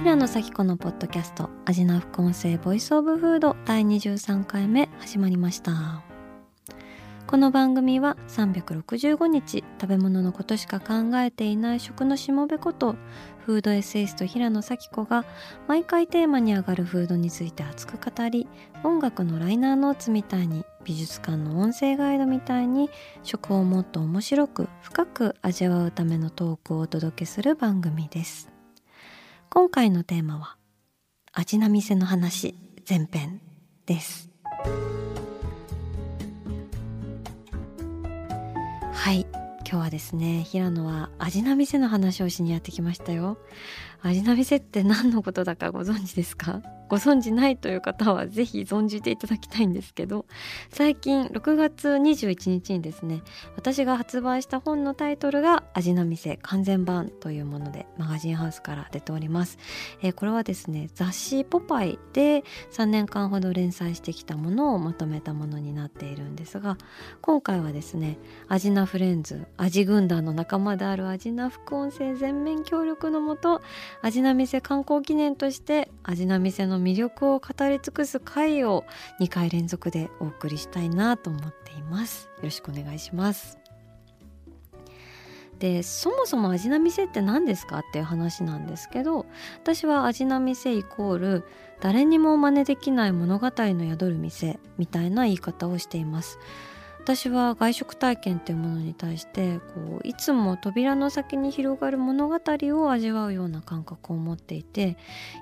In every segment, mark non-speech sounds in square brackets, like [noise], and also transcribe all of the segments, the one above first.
平野紗季子のポッドキャスト味な副音声ボイスオブフード第23回目始まりました。この番組は365日食べ物のことしか考えていない食のしもべことフードエッセイスト平野咲子が毎回テーマに上がるフードについて熱く語り音楽のライナーノーツみたいに美術館の音声ガイドみたいに食をもっと面白く深く味わうためのトークをお届けする番組です。今回のテーマは味な店の話前編です。はい今日はですね平野は味な店の話をしにやってきましたよ。味な店って何のことだかご存知ですか？ご存知ないという方はぜひ存じていただきたいんですけど最近6月21日にですね私が発売した本のタイトルが「味の店完全版」というものでマガジンハウスから出ております、えー、これはですね雑誌「ポパイ」で3年間ほど連載してきたものをまとめたものになっているんですが今回はですね味なフレンズ味軍団の仲間である味な副音声全面協力のもと味な店観光記念として味な店の魅力を語り尽くす回を2回連続でお送りしたいなと思っています。よろしくお願いします。でそもそも味な店って何ですかっていう話なんですけど私は味な店イコール誰にも真似できない物語の宿る店みたいな言い方をしています。私は外食体験っていうものに対してこういつも扉の先に広がる物語を味わうような感覚を持っていて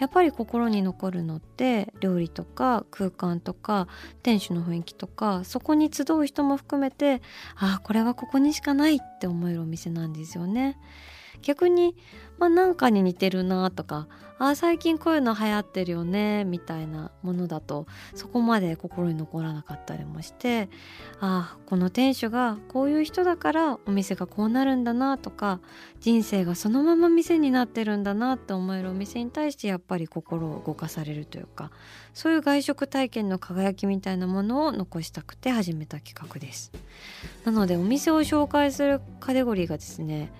やっぱり心に残るのって料理とか空間とか店主の雰囲気とかそこに集う人も含めてああこれはここにしかないって思えるお店なんですよね。逆に、まあ、なんかに似てるなとかあ最近こういうの流行ってるよねみたいなものだとそこまで心に残らなかったりもしてあこの店主がこういう人だからお店がこうなるんだなとか人生がそのまま店になってるんだなって思えるお店に対してやっぱり心を動かされるというかそういう外食体験の輝きみたいなものを残したくて始めた企画です。なのでお店を紹介するカテゴリーがですね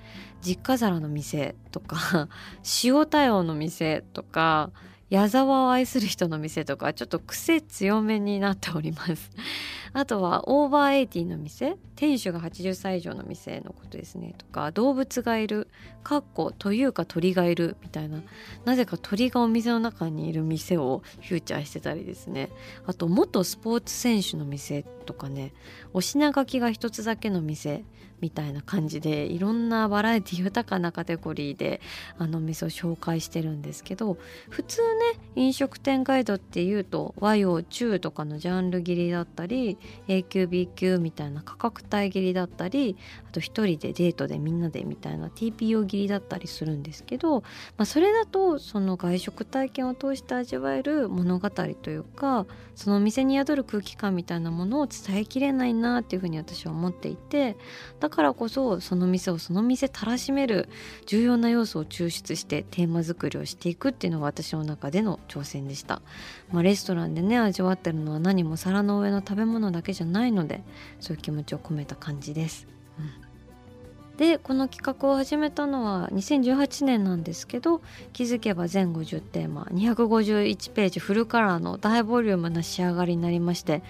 実家皿の店とか [laughs] 塩対応の店とか矢沢を愛する人の店とかちょっと癖強めになっております。[laughs] あとは over eighty の店店主が80歳以上の店のことですねとか動物がいるかっこというか鳥がいるみたいな。なぜか鳥がお店の中にいる店をフィーチャーしてたりですね。あと元スポーツ選手の店とかねお品書きが一つだけの店みたいな感じでいろんなバラエティ豊かなカテゴリーであの店を紹介してるんですけど普通ね飲食店ガイドっていうと和洋中とかのジャンル切りだったり A 級 B 級みたいな価格帯切りだったりあと1人でデートでみんなでみたいな TPO 切りだったりするんですけど、まあ、それだとその外食体験を通して味わえる物語というかそのお店に宿る空気感みたいなものを伝えきれないなっていうふうに私は思っていてだからこそその店をその店たらしめる重要な要素を抽出してテーマ作りをしていくっていうのが私の中での挑戦でした、まあ、レストランでね味わってるのは何も皿の上の食べ物だけじゃないのでそういう気持ちを込めた感じです、うん、でこの企画を始めたのは2018年なんですけど気づけば全50テーマ251ページフルカラーの大ボリュームな仕上がりになりまして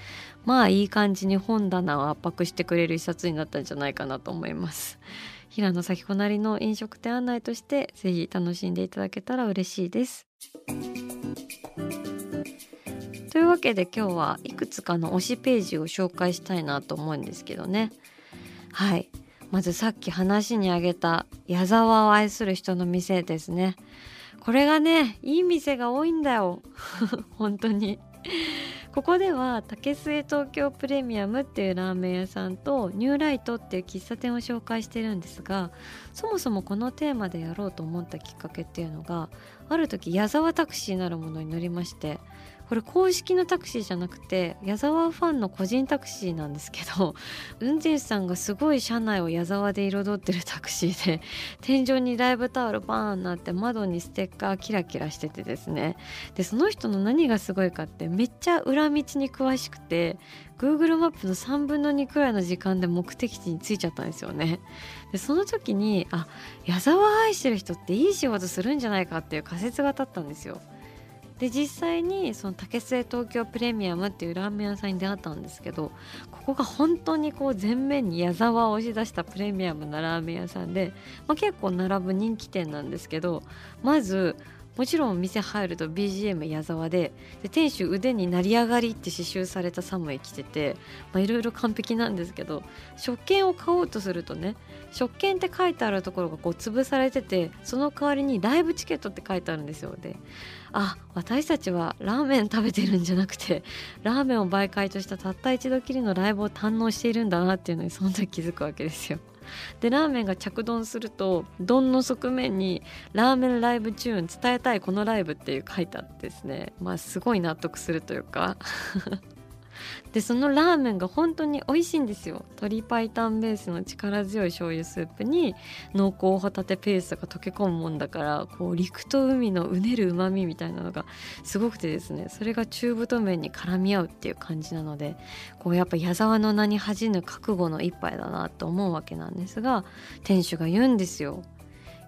まあいい感じに本棚を圧迫してくれる一冊になったんじゃないかなと思います。[laughs] 平野咲子なりの飲食店案内としてぜひ楽しんでいただけたら嬉しいです。というわけで今日はいくつかの推しページを紹介したいなと思うんですけどね。はい。まずさっき話に挙げた矢沢を愛する人の店ですね。これがねいい店が多いんだよ。[laughs] 本当に。ここでは竹末東京プレミアムっていうラーメン屋さんとニューライトっていう喫茶店を紹介してるんですがそもそもこのテーマでやろうと思ったきっかけっていうのがある時矢沢タクシーなるものに乗りましてこれ公式のタクシーじゃなくて矢沢ファンの個人タクシーなんですけど [laughs] 運転手さんがすごい車内を矢沢で彩ってるタクシーで天井にライブタオルバーンなって窓にステッカーキラキラしててですねでその人の何がすごいかってめっちゃ裏道に詳しくて Google マップの3分の2くらいの時間で目的地に着いちゃったんですよね。でその時にあ矢沢愛してる人っていい仕事するんじゃないかっていう仮説が立ったんですよ。で実際にその竹末東京プレミアムっていうラーメン屋さんに出会ったんですけどここが本当にこう前面に矢沢を押し出したプレミアムなラーメン屋さんで、まあ、結構並ぶ人気店なんですけどまずもちろん店入ると BGM 矢沢でで店主腕に「成り上がり」って刺繍されたサムエ着てていろいろ完璧なんですけど食券を買おうとするとね食券って書いてあるところがこう潰されててその代わりにライブチケットって書いてあるんですよであ私たちはラーメン食べてるんじゃなくてラーメンを媒介としたたった一度きりのライブを堪能しているんだなっていうのにその時気づくわけですよ。でラーメンが着丼すると丼の側面に「ラーメンライブチューン伝えたいこのライブ」っていう書いてあってですねまあすごい納得するというか。でそのラーメンが本当に美味しいんですよ。鶏白湯ベースの力強い醤油スープに濃厚ホタテペーストが溶け込むもんだからこう陸と海のうねるうまみみたいなのがすごくてですねそれが中太麺に絡み合うっていう感じなのでこうやっぱ矢沢の名に恥じぬ覚悟の一杯だなと思うわけなんですが店主が言うんですよ。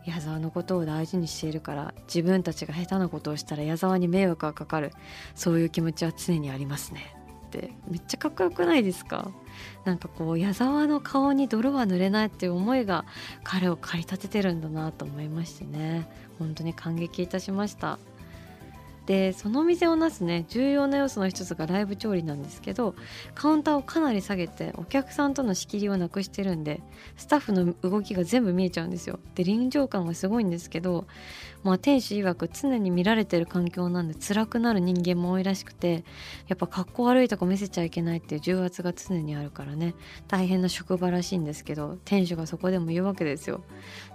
矢沢のことを大事にしているから自分たちが下手なことをしたら矢沢に迷惑がかかる。そういう気持ちは常にありますね。ってめっちゃかっこよくないですか？なんかこう矢沢の顔に泥は塗れないっていう思いが彼を駆り立ててるんだなと思いましてね。本当に感激いたしました。でそのお店をなすね重要な要素の一つがライブ調理なんですけどカウンターをかなり下げてお客さんとの仕切りをなくしてるんでスタッフの動きが全部見えちゃうんですよ。で臨場感がすごいんですけど、まあ、店主曰く常に見られてる環境なんで辛くなる人間も多いらしくてやっぱ格好悪いとこ見せちゃいけないっていう重圧が常にあるからね。大変な職場らしいんですけど店主がそこでも言うわけですよ。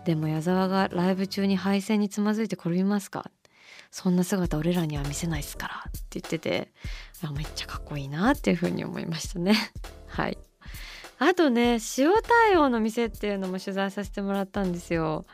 でも矢沢がライブ中に配線につまずいて転びますか？そんな姿俺らには見せないっすからって言っててめっちゃかっこいいなっていうふうに思いましたね。[laughs] はい。あとね塩対応の店っていうのも取材させてもらったんですよ。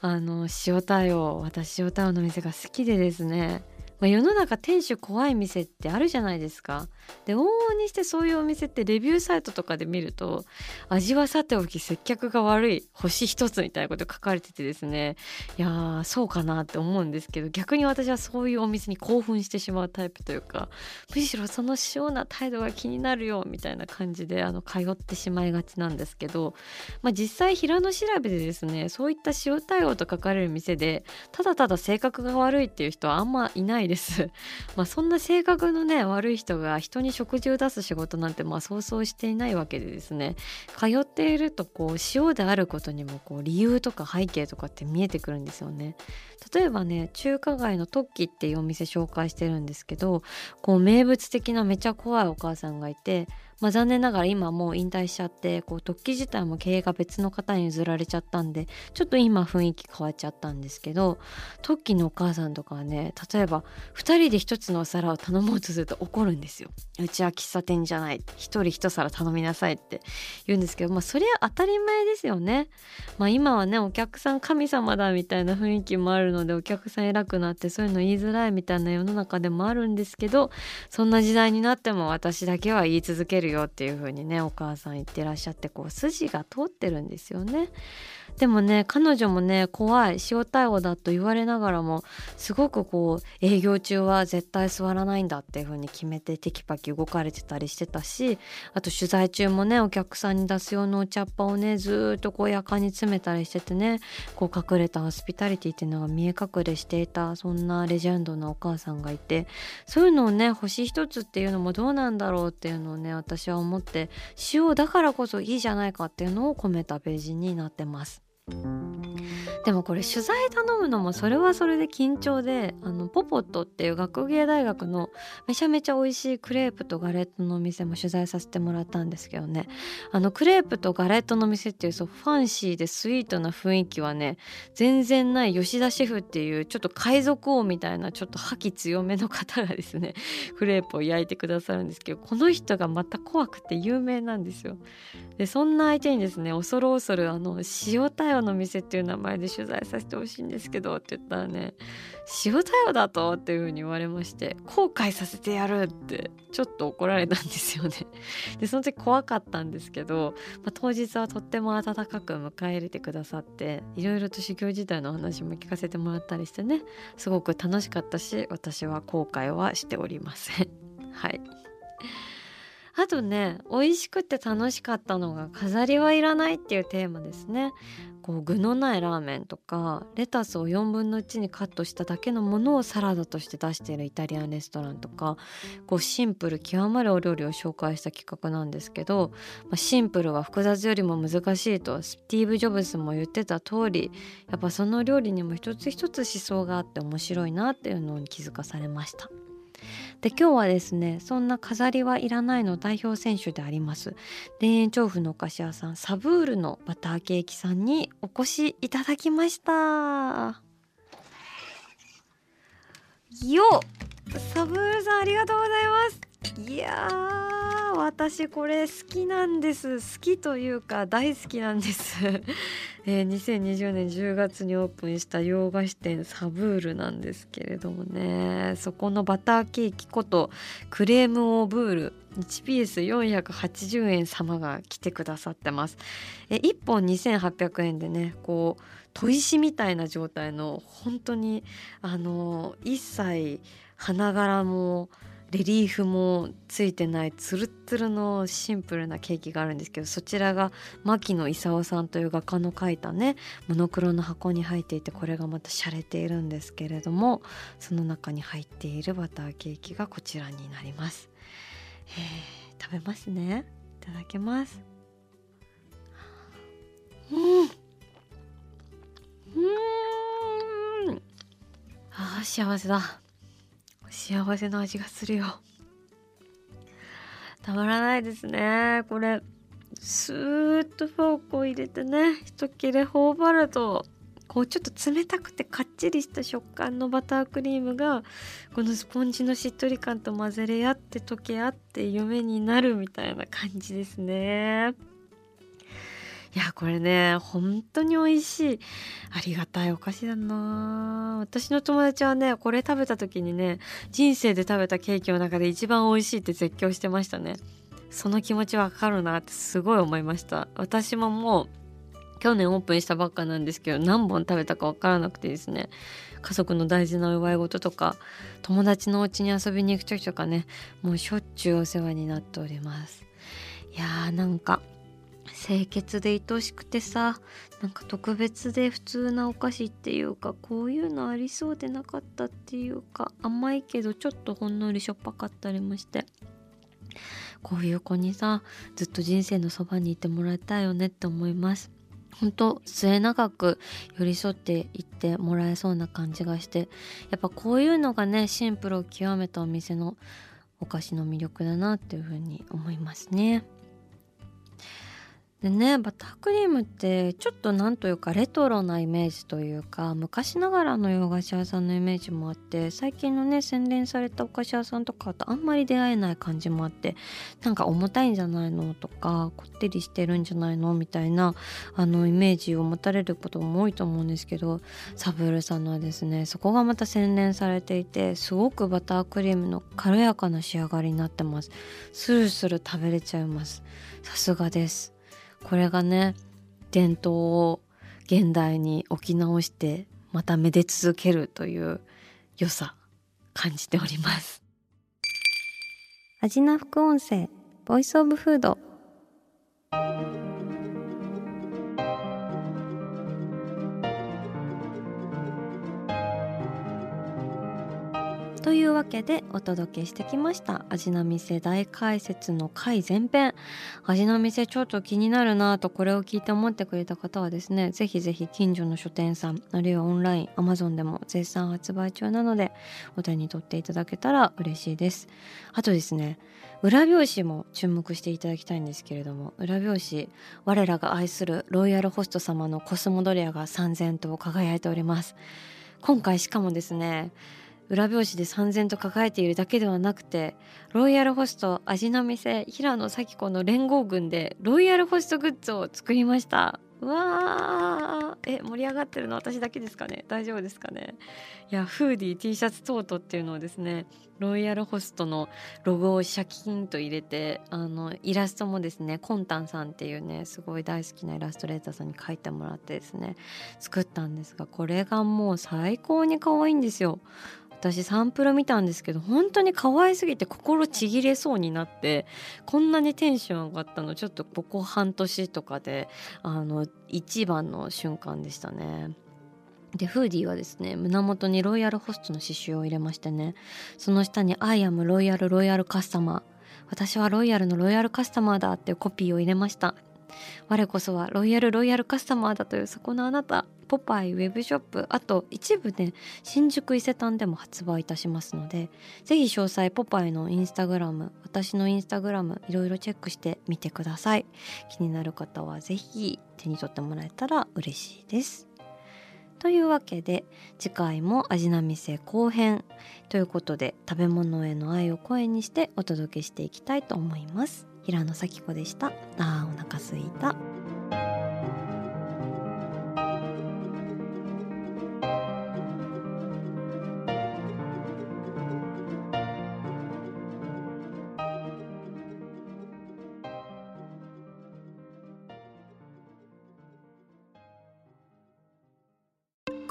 あの塩対応私塩対応の店が好きでですねまあ、世の中店主怖い店ってあるじゃないですか。で往々にしてそういうお店ってレビューサイトとかで見ると味はさておき接客が悪い星一つみたいなこと書かれててですねいやーそうかなって思うんですけど逆に私はそういうお店に興奮してしまうタイプというかむしろその塩な態度が気になるよみたいな感じであの通ってしまいがちなんですけど、まあ、実際平野調べでですねそういった塩対応と書かれる店でただただ性格が悪いっていう人はあんまいないです。です [laughs] まあそんな性格のね悪い人が人に食事を出す仕事なんてまあ想像していないわけでですね通っているとこう塩であることにもこう理由とか背景とかって見えてくるんですよね。例えばね中華街のトッキっていうお店紹介してるんですけどこう名物的なめちゃ怖いお母さんがいてまあ、残念ながら今もう引退しちゃってこう特記自体も経営が別の方に譲られちゃったんでちょっと今雰囲気変わっちゃったんですけど特記のお母さんとかはね例えば2人で1つのお皿を頼もうとすると怒るんですよ。うちは喫茶店じゃない1人1皿頼みなさいって言うんですけどまあそりゃ当たり前ですよね。まあ、今はねお客さん神様だみたいな雰囲気もあるのでお客さん偉くなってそういうの言いづらいみたいな世の中でもあるんですけどそんな時代になっても私だけは言い続けるるよっていうふうにねお母さん言ってらっしゃってこう筋が通ってるんですよね。でもね彼女もね怖い塩対応だと言われながらもすごくこう営業中は絶対座らないんだっていう風に決めてテキパキ動かれてたりしてたしあと取材中もねお客さんに出す用のお茶っ葉をねずっとこうやかに詰めたりしててねこう隠れたホスピタリティっていうのが見え隠れしていたそんなレジェンドなお母さんがいてそういうのをね星一つっていうのもどうなんだろうっていうのをね私は思って塩だからこそいいじゃないかっていうのを込めたページになってます。でもこれ取材頼むのもそれはそれで緊張であのポポットっていう学芸大学のめちゃめちゃ美味しいクレープとガレットのお店も取材させてもらったんですけどねあのクレープとガレットの店っていうそうファンシーでスイートな雰囲気はね全然ない吉田シェフっていうちょっと海賊王みたいなちょっと覇気強めの方がですね [laughs] クレープを焼いてくださるんですけどこの人がまた怖くて有名なんですよ。でそんな相手にですね恐る恐るあの塩対応の店っていう名前で取材させてほしいんですけどって言ったらね塩対応だとっていう風に言われまして後悔させてやるってちょっと怒られたんですよねでその時怖かったんですけど、まあ、当日はとっても温かく迎え入れてくださっていろいろと修行時代の話も聞かせてもらったりしてねすごく楽しかったし私は後悔はしておりませんはいあとね美味しくて楽しかったのが飾りはいらないっていうテーマですねこう具のないラーメンとかレタスを4分の1にカットしただけのものをサラダとして出しているイタリアンレストランとかこうシンプル極まるお料理を紹介した企画なんですけど、まあ、シンプルは複雑よりも難しいとスティーブ・ジョブズも言ってた通りやっぱその料理にも一つ一つ思想があって面白いなっていうのに気づかされました。で今日はですねそんな飾りはいらないの代表選手であります。田園調布のお菓子屋さんサブールのバターケーキさんにお越しいただきました。よサブールさんありがとうございます。いやー。私これ好きなんです。好きというか大好きなんです。[laughs] えー、2020年10月にオープンした洋菓子店サブールなんですけれどもね。そこのバターケーキことクレームオーブール1ピース480円様が来てくださってます。え1本2800円でねこう砥石みたいな状態の本当にあの一切花柄もレリーフもついてないツルツルのシンプルなケーキがあるんですけどそちらが牧野勲さんという画家の描いたねモノクロの箱に入っていてこれがまた洒落ているんですけれどもその中に入っているバターケーキがこちらになります。えー、食べますね。いただきます。うん。うん。あー幸せだ。幸せな味がするよたまらないですねこれスーッとフォークを入れてね一切れ頬張るとこうちょっと冷たくてかっちりした食感のバタークリームがこのスポンジのしっとり感と混ぜれ合って溶け合って夢になるみたいな感じですね。いやこれね本当に美味しい。ありがたいお菓子だな。私の友達はねこれ食べた時にね人生で食べたケーキの中で一番美味しいって絶叫してましたね。その気持ちわかるなってすごい思いました。私ももう去年オープンしたばっかなんですけど何本食べたか分からなくてですね。家族の大事なお祝い事とか友達のお家に遊びに行く時とかねもうしょっちゅうお世話になっております。いやーなんか清潔で愛しくてさなんか特別で普通なお菓子っていうかこういうのありそうでなかったっていうか甘いけどちょっとほんのりしょっぱかったりもしてこういう子にさずっと人生のそばにいてもらいたいよねって思います本当末永く寄り添っていってもらえそうな感じがしてやっぱこういうのがねシンプルを極めたお店のお菓子の魅力だなっていうふうに思いますね。でねバタークリームってちょっとなんというかレトロなイメージというか昔ながらの洋菓子屋さんのイメージもあって最近のね洗練されたお菓子屋さんとかとあんまり出会えない感じもあってなんか重たいんじゃないのとかこってりしてるんじゃないのみたいなあのイメージを持たれることも多いと思うんですけどサブールさんのはですねそこがまた洗練されていてすごくバタークリームの軽やかな仕上がりになってます。スルスル食べれちゃいます。さすがです。これがね伝統を現代に置き直してまためで続けるという良さ感じております。味な副音声ボイスオブフードいうわけでお届けしてきました。味の店大解説の回前編。味の店ちょっと気になるなとこれを聞いて思ってくれた方はですねぜひぜひ近所の書店さんあるいはオンライン Amazon でも絶賛発売中なのでお手に取っていただけたら嬉しいです。あとですね裏表紙も注目していただきたいんですけれども裏表紙我らが愛するロイヤルホスト様のコスモドリアが三千と輝いております。今回しかもですね裏表紙で三千と輝いているだけではなくてロイヤルホスト味の店平野咲子の連合軍でロイヤルホストグッズを作りました。うわー。え盛り上がってるの私だけですかね？大丈夫ですかね？いやフーディー T シャツトートっていうのをですねロイヤルホストのロゴをシャキンと入れてあのイラストもですねコンタンさんっていうねすごい大好きなイラストレーターさんに描いてもらってですね作ったんですがこれがもう最高に可愛いんですよ。私サンプル見たんですけど本当に可愛すぎて心ちぎれそうになってこんなにテンション上がったのちょっとここ半年とかであの一番の瞬間でしたね。でフーディーはですね胸元にロイヤルホストの刺繍を入れましてねその下に「アイアムロイヤルロイヤルカスタマー」私はロイヤルのロイヤルカスタマーだっていうコピーを入れました。我こそはロイヤルロイヤルカスタマーだというそこのあなた。ポパイウェブショップあと一部で、ね、新宿伊勢丹でも発売いたしますのでぜひ詳細ポパイのインスタグラム私のインスタグラムいろいろチェックしてみてください。気になる方はぜひ手に取ってもらえたら嬉しいです。というわけで次回も味な店後編ということで食べ物への愛を声にしてお届けしていきたいと思います。平野咲子でした。あーお腹すいた。